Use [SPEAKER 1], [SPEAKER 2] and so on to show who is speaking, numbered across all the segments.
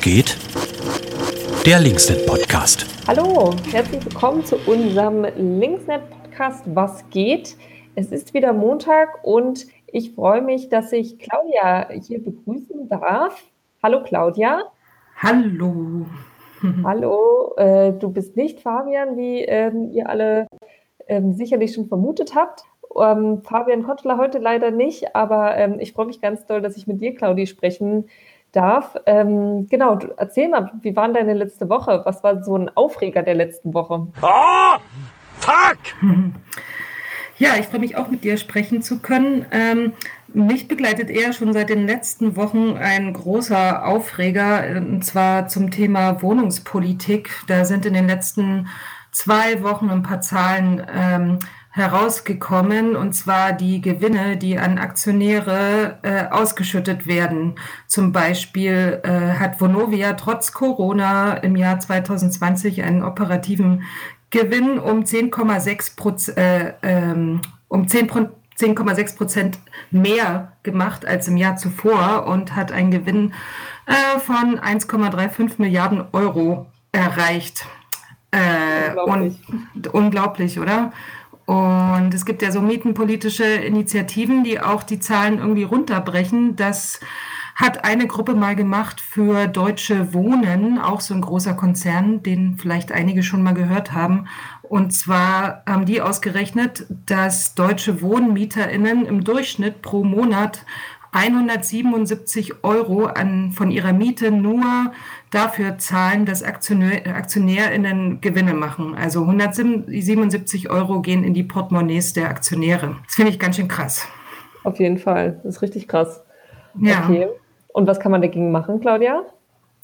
[SPEAKER 1] Geht? Der Linksnet Podcast.
[SPEAKER 2] Hallo, herzlich willkommen zu unserem Linksnet Podcast Was geht? Es ist wieder Montag und ich freue mich, dass ich Claudia hier begrüßen darf. Hallo Claudia.
[SPEAKER 3] Hallo.
[SPEAKER 2] Hallo, äh, du bist nicht Fabian, wie ähm, ihr alle ähm, sicherlich schon vermutet habt. Ähm, Fabian Kottler heute leider nicht, aber ähm, ich freue mich ganz doll, dass ich mit dir, Claudi, sprechen darf. Ähm, genau, du, erzähl mal, wie war deine letzte Woche? Was war so ein Aufreger der letzten Woche?
[SPEAKER 3] Oh, fuck! Ja, ich freue mich auch mit dir sprechen zu können. Ähm, mich begleitet eher schon seit den letzten Wochen ein großer Aufreger, und zwar zum Thema Wohnungspolitik. Da sind in den letzten zwei Wochen ein paar Zahlen ähm, herausgekommen, und zwar die Gewinne, die an Aktionäre äh, ausgeschüttet werden. Zum Beispiel äh, hat Vonovia trotz Corona im Jahr 2020 einen operativen Gewinn um 10,6 Prozent, äh, ähm, um 10 10,6 Prozent mehr gemacht als im Jahr zuvor und hat einen Gewinn äh, von 1,35 Milliarden Euro erreicht. Äh, unglaublich. Und, unglaublich, oder? Und es gibt ja so mietenpolitische Initiativen, die auch die Zahlen irgendwie runterbrechen. Das hat eine Gruppe mal gemacht für Deutsche Wohnen, auch so ein großer Konzern, den vielleicht einige schon mal gehört haben. Und zwar haben die ausgerechnet, dass deutsche WohnmieterInnen im Durchschnitt pro Monat 177 Euro an, von ihrer Miete nur dafür zahlen, dass Aktionär, AktionärInnen Gewinne machen. Also 177 Euro gehen in die Portemonnaies der Aktionäre. Das finde ich ganz schön krass.
[SPEAKER 2] Auf jeden Fall. Das ist richtig krass. Ja. Okay. Und was kann man dagegen machen, Claudia?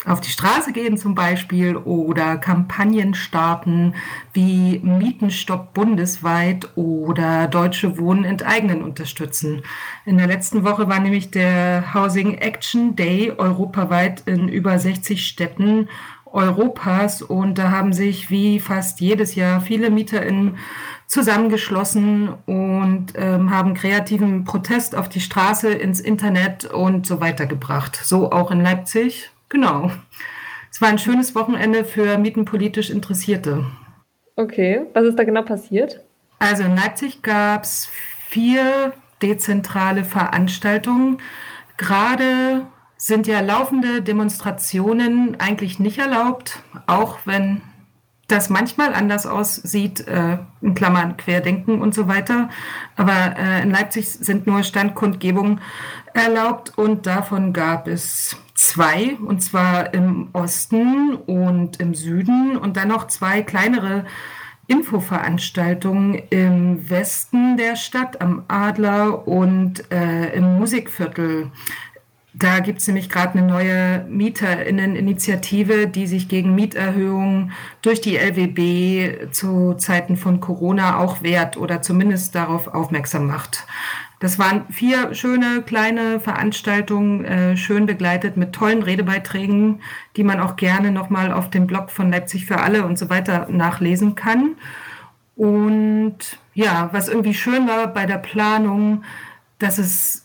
[SPEAKER 3] Auf die Straße gehen zum Beispiel oder Kampagnen starten wie Mietenstopp bundesweit oder Deutsche Wohnen enteignen unterstützen. In der letzten Woche war nämlich der Housing Action Day europaweit in über 60 Städten Europas und da haben sich wie fast jedes Jahr viele MieterInnen zusammengeschlossen und ähm, haben kreativen Protest auf die Straße, ins Internet und so weiter gebracht. So auch in Leipzig Genau. Es war ein schönes Wochenende für mietenpolitisch Interessierte.
[SPEAKER 2] Okay, was ist da genau passiert?
[SPEAKER 3] Also in Leipzig gab es vier dezentrale Veranstaltungen. Gerade sind ja laufende Demonstrationen eigentlich nicht erlaubt, auch wenn das manchmal anders aussieht, äh, in Klammern Querdenken und so weiter. Aber äh, in Leipzig sind nur Standkundgebungen erlaubt und davon gab es zwei, und zwar im Osten und im Süden und dann noch zwei kleinere Infoveranstaltungen im Westen der Stadt, am Adler und äh, im Musikviertel. Da gibt es nämlich gerade eine neue Mieterinneninitiative, die sich gegen Mieterhöhungen durch die LWB zu Zeiten von Corona auch wehrt oder zumindest darauf aufmerksam macht. Das waren vier schöne kleine Veranstaltungen, äh, schön begleitet mit tollen Redebeiträgen, die man auch gerne nochmal auf dem Blog von Leipzig für alle und so weiter nachlesen kann. Und ja, was irgendwie schön war bei der Planung, dass es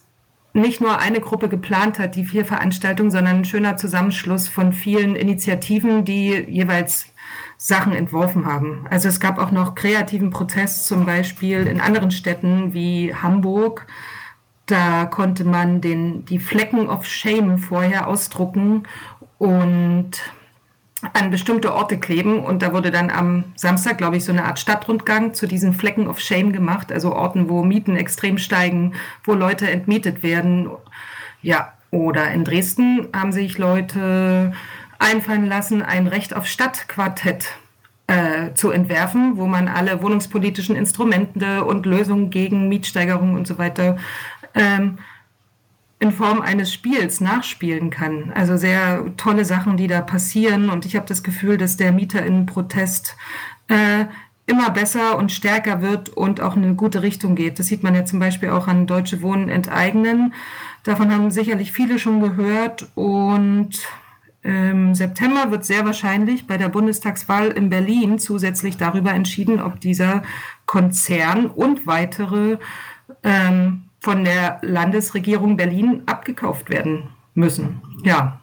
[SPEAKER 3] nicht nur eine Gruppe geplant hat, die vier Veranstaltungen, sondern ein schöner Zusammenschluss von vielen Initiativen, die jeweils Sachen entworfen haben. Also es gab auch noch kreativen Protest zum Beispiel in anderen Städten wie Hamburg. Da konnte man den, die Flecken of Shame vorher ausdrucken und an bestimmte Orte kleben. Und da wurde dann am Samstag, glaube ich, so eine Art Stadtrundgang zu diesen Flecken of Shame gemacht. Also Orten, wo Mieten extrem steigen, wo Leute entmietet werden. Ja, oder in Dresden haben sich Leute einfallen lassen, ein Recht auf Stadtquartett äh, zu entwerfen, wo man alle wohnungspolitischen Instrumente und Lösungen gegen Mietsteigerungen und so weiter ähm, in Form eines Spiels nachspielen kann. Also sehr tolle Sachen, die da passieren. Und ich habe das Gefühl, dass der Mieterinnenprotest äh, immer besser und stärker wird und auch in eine gute Richtung geht. Das sieht man ja zum Beispiel auch an Deutsche Wohnen enteignen. Davon haben sicherlich viele schon gehört und im September wird sehr wahrscheinlich bei der Bundestagswahl in Berlin zusätzlich darüber entschieden, ob dieser Konzern und weitere ähm, von der Landesregierung Berlin abgekauft werden müssen. Ja.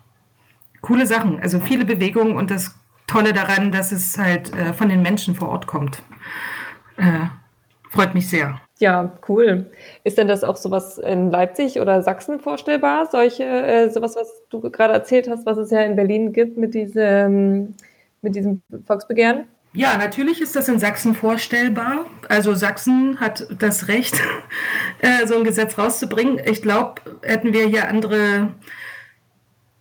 [SPEAKER 3] coole Sachen. Also viele Bewegungen und das Tolle daran, dass es halt äh, von den Menschen vor Ort kommt. Äh, freut mich sehr.
[SPEAKER 2] Ja, cool. Ist denn das auch sowas in Leipzig oder Sachsen vorstellbar? Solche, äh, sowas, was du gerade erzählt hast, was es ja in Berlin gibt mit diesem, mit diesem Volksbegehren?
[SPEAKER 3] Ja, natürlich ist das in Sachsen vorstellbar. Also Sachsen hat das Recht, äh, so ein Gesetz rauszubringen. Ich glaube, hätten wir hier andere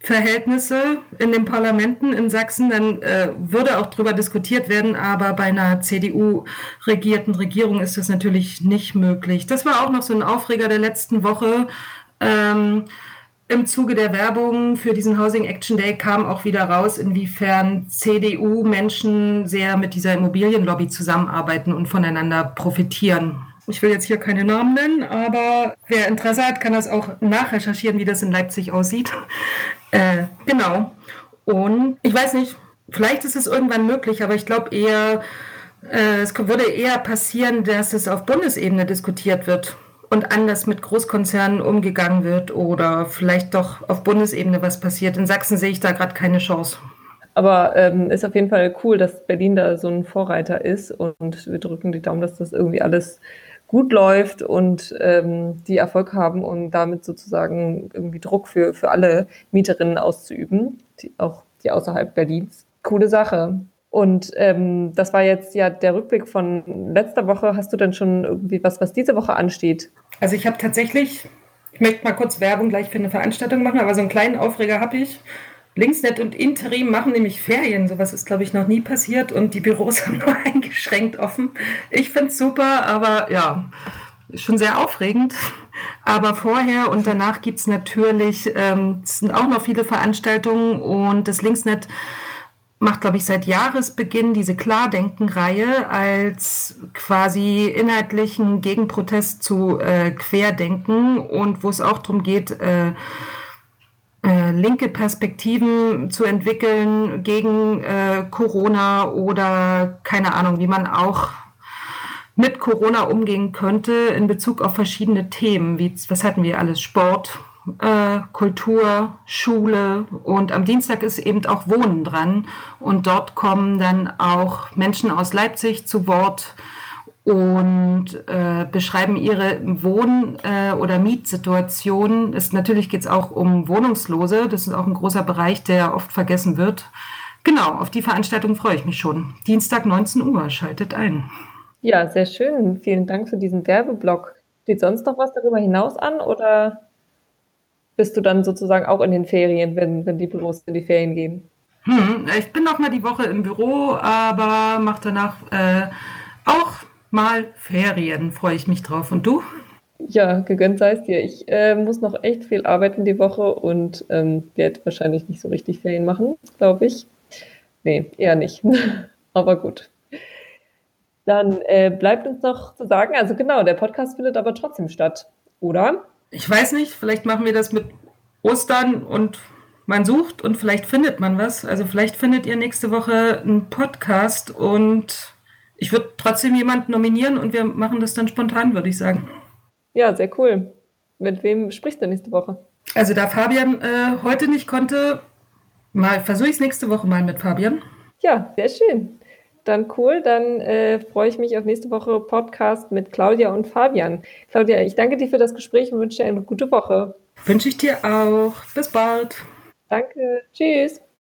[SPEAKER 3] Verhältnisse in den Parlamenten in Sachsen, dann äh, würde auch darüber diskutiert werden, aber bei einer CDU-regierten Regierung ist das natürlich nicht möglich. Das war auch noch so ein Aufreger der letzten Woche. Ähm, Im Zuge der Werbung für diesen Housing Action Day kam auch wieder raus, inwiefern CDU-Menschen sehr mit dieser Immobilienlobby zusammenarbeiten und voneinander profitieren. Ich will jetzt hier keine Namen nennen, aber wer Interesse hat, kann das auch nachrecherchieren, wie das in Leipzig aussieht. Äh, genau. Und ich weiß nicht, vielleicht ist es irgendwann möglich, aber ich glaube eher, äh, es würde eher passieren, dass es auf Bundesebene diskutiert wird und anders mit Großkonzernen umgegangen wird oder vielleicht doch auf Bundesebene was passiert. In Sachsen sehe ich da gerade keine Chance.
[SPEAKER 2] Aber ähm, ist auf jeden Fall cool, dass Berlin da so ein Vorreiter ist und wir drücken die Daumen, dass das irgendwie alles gut läuft und ähm, die Erfolg haben, um damit sozusagen irgendwie Druck für, für alle Mieterinnen auszuüben, die, auch die außerhalb Berlins. Coole Sache. Und ähm, das war jetzt ja der Rückblick von letzter Woche. Hast du denn schon irgendwie was, was diese Woche ansteht?
[SPEAKER 3] Also ich habe tatsächlich, ich möchte mal kurz Werbung gleich für eine Veranstaltung machen, aber so einen kleinen Aufreger habe ich. Linksnet und Interim machen nämlich Ferien. Sowas ist, glaube ich, noch nie passiert und die Büros haben nur eingeschränkt offen. Ich finde es super, aber ja, schon sehr aufregend. Aber vorher und danach gibt es natürlich, ähm, es sind auch noch viele Veranstaltungen und das Linksnet macht, glaube ich, seit Jahresbeginn diese Klardenken-Reihe als quasi inhaltlichen Gegenprotest zu äh, Querdenken und wo es auch darum geht, äh, äh, linke Perspektiven zu entwickeln gegen äh, Corona oder keine Ahnung, wie man auch mit Corona umgehen könnte in Bezug auf verschiedene Themen, wie was hatten wir alles? Sport, äh, Kultur, Schule und am Dienstag ist eben auch Wohnen dran und dort kommen dann auch Menschen aus Leipzig zu Wort, und äh, beschreiben ihre Wohn- äh, oder Mietsituation. Es, natürlich geht es auch um Wohnungslose. Das ist auch ein großer Bereich, der oft vergessen wird. Genau, auf die Veranstaltung freue ich mich schon. Dienstag 19 Uhr, schaltet ein.
[SPEAKER 2] Ja, sehr schön. Vielen Dank für diesen Werbeblock. Steht sonst noch was darüber hinaus an oder bist du dann sozusagen auch in den Ferien, wenn, wenn die Büros in die Ferien gehen?
[SPEAKER 3] Hm, ich bin noch mal die Woche im Büro, aber mache danach äh, auch mal Ferien. Freue ich mich drauf. Und du?
[SPEAKER 2] Ja, gegönnt sei es dir. Ich äh, muss noch echt viel arbeiten die Woche und ähm, werde wahrscheinlich nicht so richtig Ferien machen, glaube ich. Nee, eher nicht. aber gut. Dann äh, bleibt uns noch zu sagen, also genau, der Podcast findet aber trotzdem statt, oder?
[SPEAKER 3] Ich weiß nicht, vielleicht machen wir das mit Ostern und man sucht und vielleicht findet man was. Also vielleicht findet ihr nächste Woche einen Podcast und ich würde trotzdem jemanden nominieren und wir machen das dann spontan, würde ich sagen.
[SPEAKER 2] Ja, sehr cool. Mit wem sprichst du nächste Woche?
[SPEAKER 3] Also da Fabian äh, heute nicht konnte, mal versuche ich es nächste Woche mal mit Fabian.
[SPEAKER 2] Ja, sehr schön. Dann cool, dann äh, freue ich mich auf nächste Woche Podcast mit Claudia und Fabian. Claudia, ich danke dir für das Gespräch und wünsche dir eine gute Woche.
[SPEAKER 3] Wünsche ich dir auch. Bis bald.
[SPEAKER 2] Danke. Tschüss.